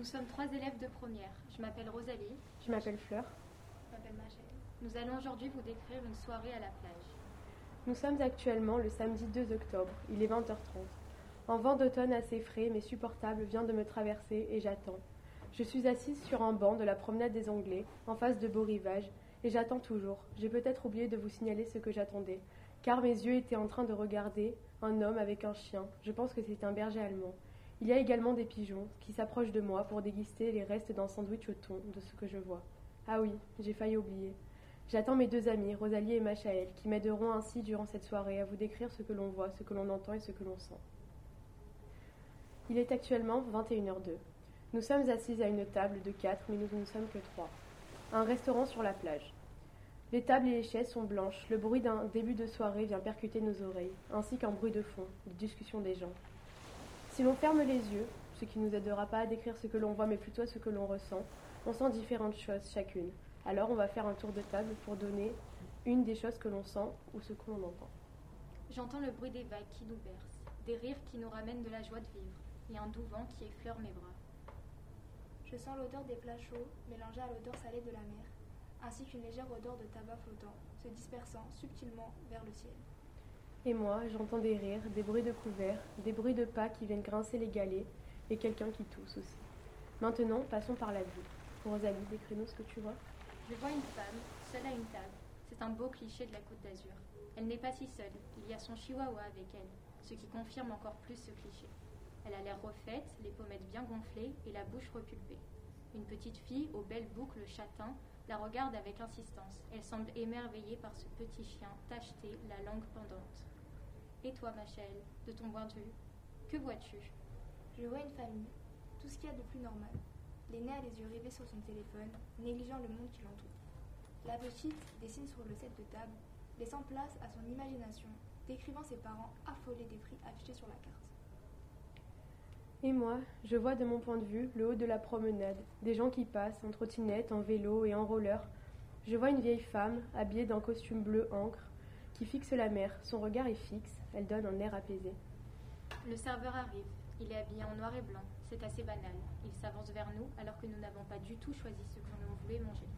Nous sommes trois élèves de première. Je m'appelle Rosalie. Je m'appelle Fleur. Je m'appelle Machel. Nous allons aujourd'hui vous décrire une soirée à la plage. Nous sommes actuellement le samedi 2 octobre. Il est 20h30. Un vent d'automne assez frais mais supportable vient de me traverser et j'attends. Je suis assise sur un banc de la promenade des Anglais, en face de beaux rivages, et j'attends toujours. J'ai peut-être oublié de vous signaler ce que j'attendais, car mes yeux étaient en train de regarder un homme avec un chien. Je pense que c'est un berger allemand. Il y a également des pigeons qui s'approchent de moi pour déguster les restes d'un sandwich au thon de ce que je vois. Ah oui, j'ai failli oublier. J'attends mes deux amis, Rosalie et Machaël, qui m'aideront ainsi durant cette soirée à vous décrire ce que l'on voit, ce que l'on entend et ce que l'on sent. Il est actuellement 21h02. Nous sommes assises à une table de quatre, mais nous ne sommes que trois. Un restaurant sur la plage. Les tables et les chaises sont blanches. Le bruit d'un début de soirée vient percuter nos oreilles, ainsi qu'un bruit de fond, des discussions des gens. Si l'on ferme les yeux, ce qui ne nous aidera pas à décrire ce que l'on voit, mais plutôt ce que l'on ressent, on sent différentes choses chacune. Alors on va faire un tour de table pour donner une des choses que l'on sent ou ce que l'on entend. J'entends le bruit des vagues qui nous bercent, des rires qui nous ramènent de la joie de vivre, et un doux vent qui effleure mes bras. Je sens l'odeur des plats chauds mélangée à l'odeur salée de la mer, ainsi qu'une légère odeur de tabac flottant, se dispersant subtilement vers le ciel. Et moi, j'entends des rires, des bruits de couverts, des bruits de pas qui viennent grincer les galets, et quelqu'un qui tousse aussi. Maintenant, passons par la vue. Rosalie, décris-nous ce que tu vois. Je vois une femme, seule à une table. C'est un beau cliché de la Côte d'Azur. Elle n'est pas si seule, il y a son chihuahua avec elle, ce qui confirme encore plus ce cliché. Elle a l'air refaite, les pommettes bien gonflées et la bouche repulpée. Une petite fille aux belles boucles châtain la regarde avec insistance. Elle semble émerveillée par ce petit chien tacheté, la langue pendante. Et toi, Machel, de ton point de vue, que vois-tu? Je vois une famille, tout ce qu'il y a de plus normal. L'aîné a les yeux rivés sur son téléphone, négligeant le monde qui l'entoure. La petite dessine sur le set de table, laissant place à son imagination, décrivant ses parents affolés des prix affichés sur la carte. Et moi, je vois de mon point de vue le haut de la promenade, des gens qui passent en trottinette, en vélo et en roller. Je vois une vieille femme, habillée d'un costume bleu encre, qui fixe la mer. Son regard est fixe, elle donne un air apaisé. Le serveur arrive. Il est habillé en noir et blanc. C'est assez banal. Il s'avance vers nous alors que nous n'avons pas du tout choisi ce que l'on voulait manger.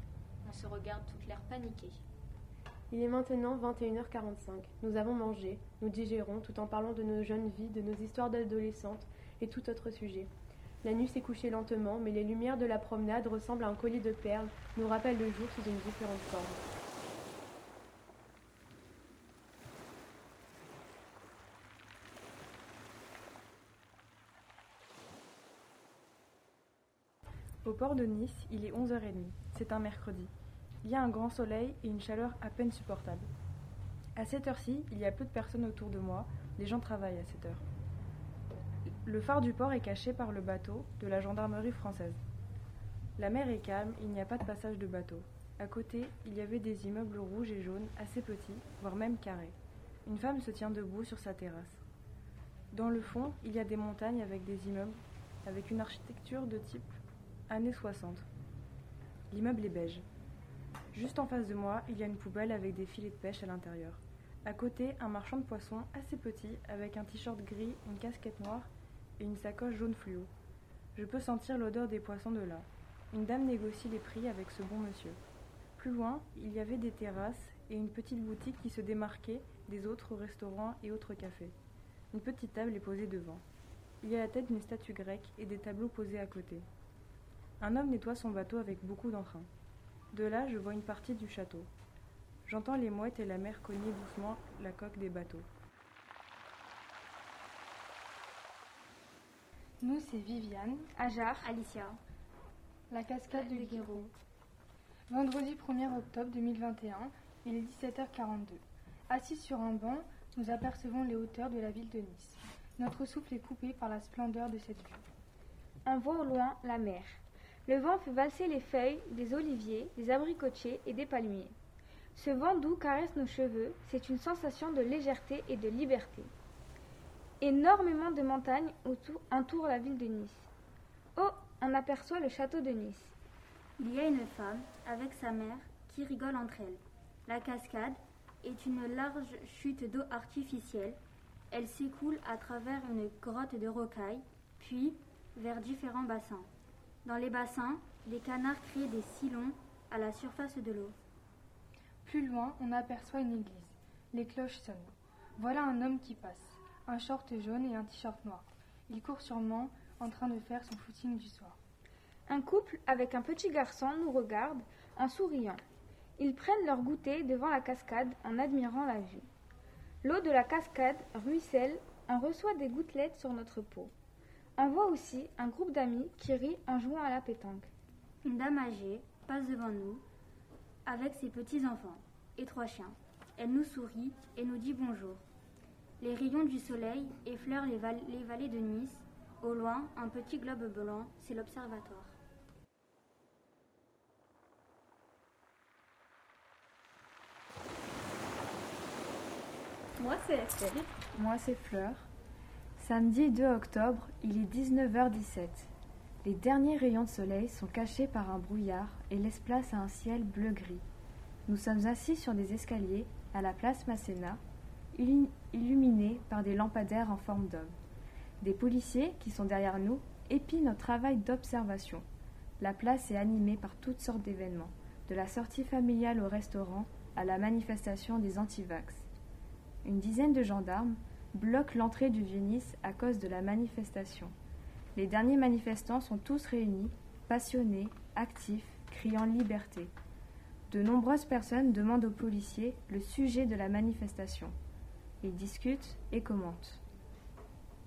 On se regarde toute l'air paniqué. Il est maintenant 21h45. Nous avons mangé, nous digérons tout en parlant de nos jeunes vies, de nos histoires d'adolescentes et tout autre sujet. La nuit s'est couchée lentement, mais les lumières de la promenade ressemblent à un collier de perles, nous rappellent le jour sous une différente forme. Au port de Nice, il est 11h30. C'est un mercredi. Il y a un grand soleil et une chaleur à peine supportable. À cette heure-ci, il y a peu de personnes autour de moi. Les gens travaillent à cette heure. Le phare du port est caché par le bateau de la gendarmerie française. La mer est calme, il n'y a pas de passage de bateau. À côté, il y avait des immeubles rouges et jaunes, assez petits, voire même carrés. Une femme se tient debout sur sa terrasse. Dans le fond, il y a des montagnes avec des immeubles, avec une architecture de type années 60. L'immeuble est beige. Juste en face de moi, il y a une poubelle avec des filets de pêche à l'intérieur. À côté, un marchand de poissons assez petit avec un t-shirt gris, une casquette noire et une sacoche jaune fluo. Je peux sentir l'odeur des poissons de là. Une dame négocie les prix avec ce bon monsieur. Plus loin, il y avait des terrasses et une petite boutique qui se démarquait des autres restaurants et autres cafés. Une petite table est posée devant. Il y a la tête d'une statue grecque et des tableaux posés à côté. Un homme nettoie son bateau avec beaucoup d'entrain. De là, je vois une partie du château. J'entends les mouettes et la mer cogner doucement la coque des bateaux. Nous, c'est Viviane, Ajar, Alicia, la cascade de Guéraud. Vendredi 1er octobre 2021, il est 17h42. Assis sur un banc, nous apercevons les hauteurs de la ville de Nice. Notre souffle est coupé par la splendeur de cette vue. On voit au loin la mer. Le vent fait valser les feuilles des oliviers, des abricotiers et des palmiers. Ce vent doux caresse nos cheveux, c'est une sensation de légèreté et de liberté. Énormément de montagnes entourent la ville de Nice. Oh, on aperçoit le château de Nice. Il y a une femme avec sa mère qui rigole entre elles. La cascade est une large chute d'eau artificielle. Elle s'écoule à travers une grotte de rocailles, puis vers différents bassins. Dans les bassins, des canards créent des sillons à la surface de l'eau. Plus loin, on aperçoit une église. Les cloches sonnent. Voilà un homme qui passe, un short jaune et un t-shirt noir. Il court sûrement en train de faire son footing du soir. Un couple avec un petit garçon nous regarde en souriant. Ils prennent leur goûter devant la cascade en admirant la vue. L'eau de la cascade ruisselle, on reçoit des gouttelettes sur notre peau. On voit aussi un groupe d'amis qui rit en jouant à la pétanque. Une dame âgée passe devant nous avec ses petits-enfants et trois chiens. Elle nous sourit et nous dit bonjour. Les rayons du soleil effleurent les, val- les vallées de Nice. Au loin, un petit globe blanc, c'est l'observatoire. Moi, c'est Estelle. Moi, c'est Fleur. Samedi 2 octobre, il est 19h17. Les derniers rayons de soleil sont cachés par un brouillard et laissent place à un ciel bleu-gris. Nous sommes assis sur des escaliers à la place Masséna, illu- illuminés par des lampadaires en forme d'homme. Des policiers qui sont derrière nous épient notre travail d'observation. La place est animée par toutes sortes d'événements, de la sortie familiale au restaurant à la manifestation des antivax. Une dizaine de gendarmes bloquent l'entrée du Vieux-Nice à cause de la manifestation. Les derniers manifestants sont tous réunis, passionnés, actifs, criant liberté. De nombreuses personnes demandent aux policiers le sujet de la manifestation. Ils discutent et commentent.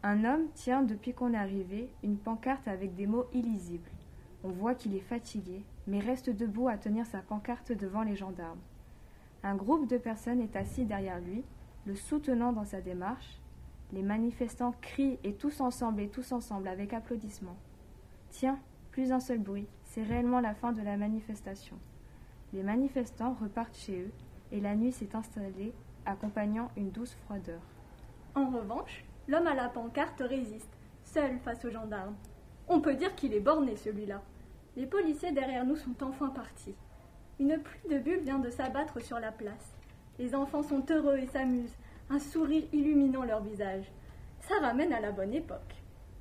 Un homme tient depuis qu'on est arrivé une pancarte avec des mots illisibles. On voit qu'il est fatigué, mais reste debout à tenir sa pancarte devant les gendarmes. Un groupe de personnes est assis derrière lui, le soutenant dans sa démarche. Les manifestants crient et tous ensemble et tous ensemble avec applaudissements. Tiens, plus un seul bruit, c'est réellement la fin de la manifestation. Les manifestants repartent chez eux et la nuit s'est installée, accompagnant une douce froideur. En revanche, l'homme à la pancarte résiste, seul face aux gendarmes. On peut dire qu'il est borné celui-là. Les policiers derrière nous sont enfin partis. Une pluie de bulles vient de s'abattre sur la place. Les enfants sont heureux et s'amusent, un sourire illuminant leur visage. Ça ramène à la bonne époque.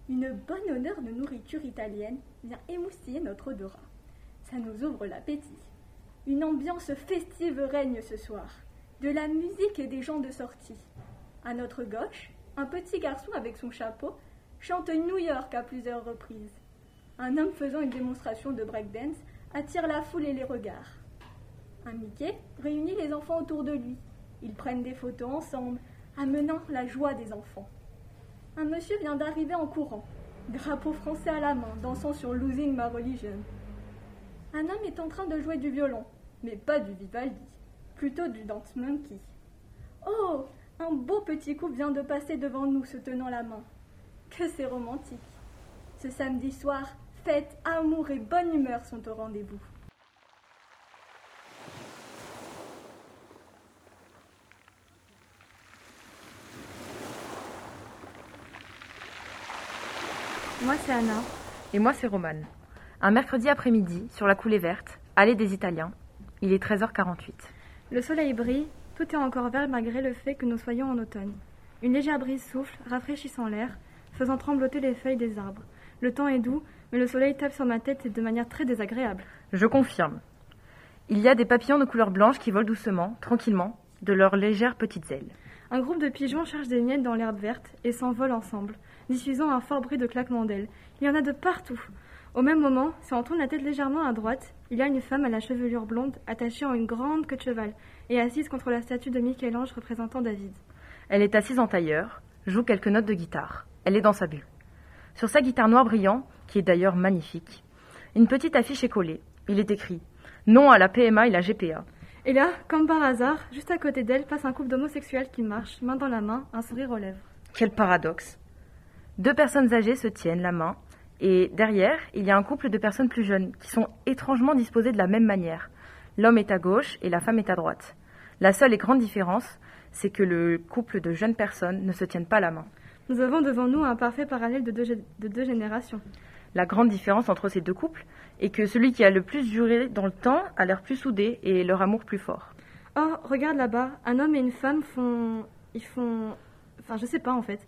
Une bonne odeur de nourriture italienne vient émoustiller notre odorat. Ça nous ouvre l'appétit. Une ambiance festive règne ce soir. De la musique et des gens de sortie. À notre gauche, un petit garçon avec son chapeau chante New York à plusieurs reprises. Un homme faisant une démonstration de breakdance attire la foule et les regards. Un Mickey réunit les enfants autour de lui. Ils prennent des photos ensemble, amenant la joie des enfants. Un monsieur vient d'arriver en courant, drapeau français à la main, dansant sur Losing My Religion. Un homme est en train de jouer du violon, mais pas du Vivaldi, plutôt du Dance Monkey. Oh, un beau petit couple vient de passer devant nous se tenant la main. Que c'est romantique. Ce samedi soir, fête, amour et bonne humeur sont au rendez-vous. Moi, c'est Anna. Et moi, c'est Romane. Un mercredi après-midi, sur la coulée verte, allée des Italiens. Il est 13h48. Le soleil brille, tout est encore vert malgré le fait que nous soyons en automne. Une légère brise souffle, rafraîchissant l'air, faisant trembloter les feuilles des arbres. Le temps est doux, mais le soleil tape sur ma tête de manière très désagréable. Je confirme. Il y a des papillons de couleur blanche qui volent doucement, tranquillement, de leurs légères petites ailes. Un groupe de pigeons cherche des miettes dans l'herbe verte et s'envolent ensemble, diffusant un fort bruit de claquement d'ailes. Il y en a de partout. Au même moment, si on tourne la tête légèrement à droite, il y a une femme à la chevelure blonde attachée en une grande queue de cheval et assise contre la statue de Michel-Ange représentant David. Elle est assise en tailleur, joue quelques notes de guitare. Elle est dans sa bulle. Sur sa guitare noire brillant, qui est d'ailleurs magnifique, une petite affiche est collée. Il est écrit Non à la PMA et la GPA. Et là, comme par hasard, juste à côté d'elle passe un couple d'homosexuels qui marchent, main dans la main, un sourire aux lèvres. Quel paradoxe. Deux personnes âgées se tiennent la main et derrière, il y a un couple de personnes plus jeunes qui sont étrangement disposées de la même manière. L'homme est à gauche et la femme est à droite. La seule et grande différence, c'est que le couple de jeunes personnes ne se tiennent pas la main. Nous avons devant nous un parfait parallèle de deux, de deux générations. La grande différence entre ces deux couples est que celui qui a le plus duré dans le temps a l'air plus soudé et leur amour plus fort. Oh, regarde là-bas, un homme et une femme font. Ils font. Enfin, je sais pas en fait.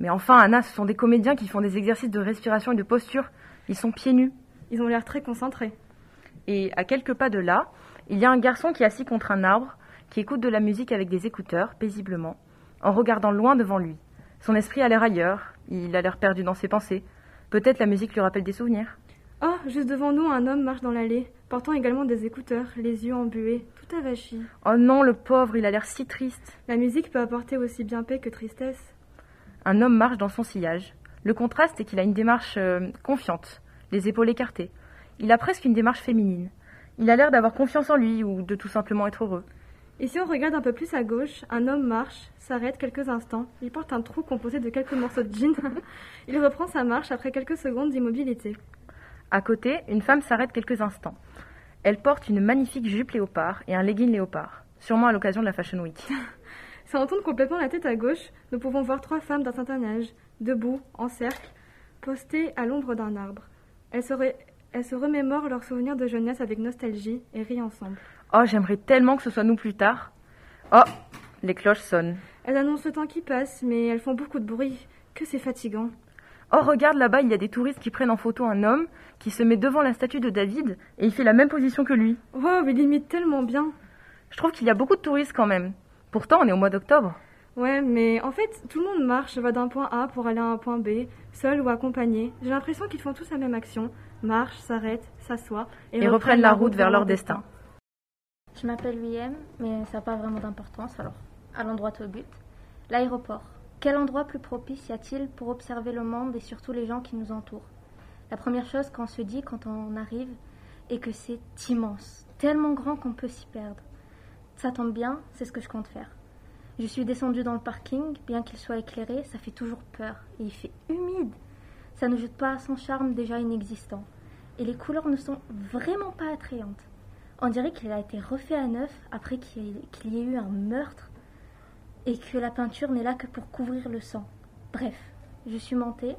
Mais enfin, Anna, ce sont des comédiens qui font des exercices de respiration et de posture. Ils sont pieds nus. Ils ont l'air très concentrés. Et à quelques pas de là, il y a un garçon qui est assis contre un arbre, qui écoute de la musique avec des écouteurs, paisiblement, en regardant loin devant lui. Son esprit a l'air ailleurs, il a l'air perdu dans ses pensées. Peut-être la musique lui rappelle des souvenirs. Oh, juste devant nous, un homme marche dans l'allée, portant également des écouteurs, les yeux embués, tout avachi. Oh non, le pauvre, il a l'air si triste. La musique peut apporter aussi bien paix que tristesse. Un homme marche dans son sillage. Le contraste est qu'il a une démarche euh, confiante, les épaules écartées. Il a presque une démarche féminine. Il a l'air d'avoir confiance en lui ou de tout simplement être heureux. Et si on regarde un peu plus à gauche, un homme marche, s'arrête quelques instants. Il porte un trou composé de quelques morceaux de jean. il reprend sa marche après quelques secondes d'immobilité. À côté, une femme s'arrête quelques instants. Elle porte une magnifique jupe léopard et un legging léopard, sûrement à l'occasion de la Fashion Week. si on tourne complètement la tête à gauche, nous pouvons voir trois femmes d'un certain âge, debout, en cercle, postées à l'ombre d'un arbre. Elles se, elles se remémorent leurs souvenirs de jeunesse avec nostalgie et rient ensemble. Oh, j'aimerais tellement que ce soit nous plus tard. Oh, les cloches sonnent. Elles annoncent le temps qui passe, mais elles font beaucoup de bruit. Que c'est fatigant. Oh, regarde là-bas, il y a des touristes qui prennent en photo un homme qui se met devant la statue de David et il fait la même position que lui. Wow, il imite tellement bien. Je trouve qu'il y a beaucoup de touristes quand même. Pourtant, on est au mois d'octobre. Ouais, mais en fait, tout le monde marche, va d'un point A pour aller à un point B, seul ou accompagné. J'ai l'impression qu'ils font tous la même action marchent, s'arrêtent, s'assoient et, reprennent, la route vers leur destin. Je m'appelle William, mais ça n'a pas vraiment d'importance, alors allons droit au but. L'aéroport. Quel endroit plus propice y a-t-il pour observer le monde et surtout les gens qui nous entourent? La première chose qu'on se dit quand on arrive est que c'est immense, tellement grand qu'on peut s'y perdre. Ça tombe bien, c'est ce que je compte faire. Je suis descendue dans le parking, bien qu'il soit éclairé, ça fait toujours peur et il fait humide. Ça ne jette pas à son charme déjà inexistant. Et les couleurs ne sont vraiment pas attrayantes. On dirait qu'il a été refait à neuf après qu'il y ait eu un meurtre et que la peinture n'est là que pour couvrir le sang. Bref, je suis montée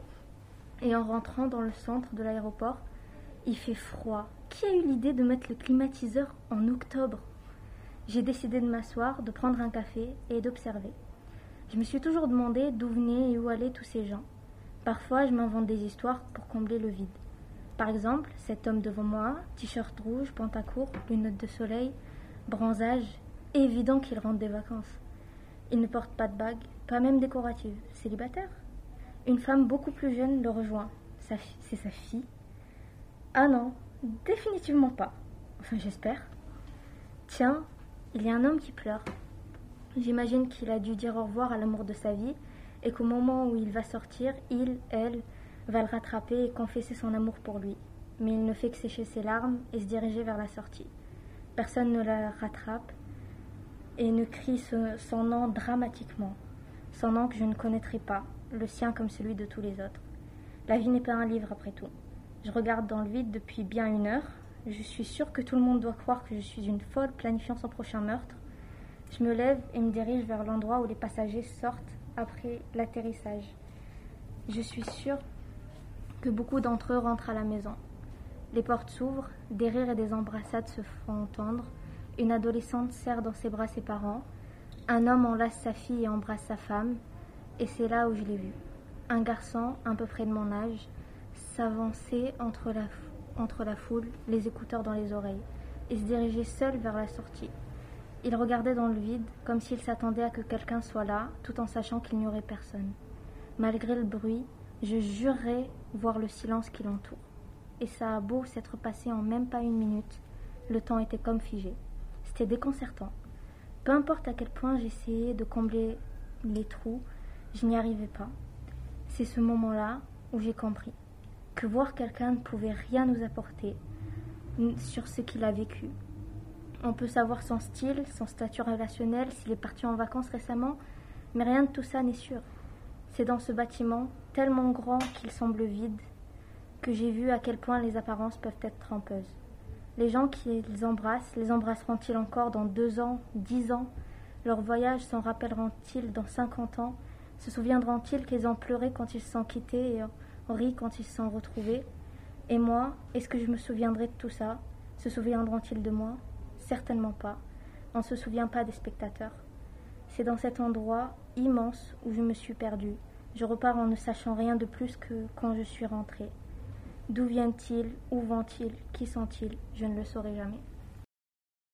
et en rentrant dans le centre de l'aéroport, il fait froid. Qui a eu l'idée de mettre le climatiseur en octobre? J'ai décidé de m'asseoir, de prendre un café et d'observer. Je me suis toujours demandé d'où venaient et où allaient tous ces gens. Parfois, je m'invente des histoires pour combler le vide. Par exemple, cet homme devant moi, t-shirt rouge, pantacourt, lunettes de soleil, bronzage, évident qu'il rentre des vacances. Il ne porte pas de bague, pas même décorative, célibataire. Une femme beaucoup plus jeune le rejoint. C'est sa fille Ah non, définitivement pas. Enfin, j'espère. Tiens, il y a un homme qui pleure. J'imagine qu'il a dû dire au revoir à l'amour de sa vie et qu'au moment où il va sortir, il, elle, va le rattraper et confesser son amour pour lui. Mais il ne fait que sécher ses larmes et se diriger vers la sortie. Personne ne la rattrape et ne crie son nom dramatiquement. Son nom que je ne connaîtrai pas, le sien comme celui de tous les autres. La vie n'est pas un livre après tout. Je regarde dans le vide depuis bien une heure. Je suis sûre que tout le monde doit croire que je suis une folle planifiant son prochain meurtre. Je me lève et me dirige vers l'endroit où les passagers sortent après l'atterrissage. Je suis sûre que beaucoup d'entre eux rentrent à la maison. Les portes s'ouvrent, des rires et des embrassades se font entendre. Une adolescente serre dans ses bras ses parents. Un homme enlace sa fille et embrasse sa femme. Et c'est là où je l'ai vu. Un garçon, un peu près de mon âge, s'avancer entre la, entre la foule, les écouteurs dans les oreilles, et se diriger seul vers la sortie. Il regardait dans le vide, comme s'il s'attendait à que quelqu'un soit là, tout en sachant qu'il n'y aurait personne. Malgré le bruit, je jurerais voir le silence qui l'entoure. Et ça a beau s'être passé en même pas une minute, le temps était comme figé. C'était déconcertant. Peu importe à quel point j'essayais de combler les trous, je n'y arrivais pas. C'est ce moment-là où j'ai compris que voir quelqu'un ne pouvait rien nous apporter sur ce qu'il a vécu. On peut savoir son style, son statut relationnel, s'il est parti en vacances récemment, mais rien de tout ça n'est sûr. C'est dans ce bâtiment, tellement grand qu'il semble vide, que j'ai vu à quel point les apparences peuvent être trompeuses. Les gens qui les embrassent, les embrasseront-ils encore dans deux ans, dix ans? Leur voyage s'en rappelleront-ils dans cinquante ans? Se souviendront-ils qu'ils ont pleuré quand ils se sont quittés et ri quand ils se sont retrouvés? Et moi, est-ce que je me souviendrai de tout ça? Se souviendront-ils de moi? Certainement pas. On ne se souvient pas des spectateurs. C'est dans cet endroit immense où je me suis perdue. Je repars en ne sachant rien de plus que quand je suis rentrée. D'où viennent-ils? Où vont-ils? Qui sont-ils? Je ne le saurai jamais.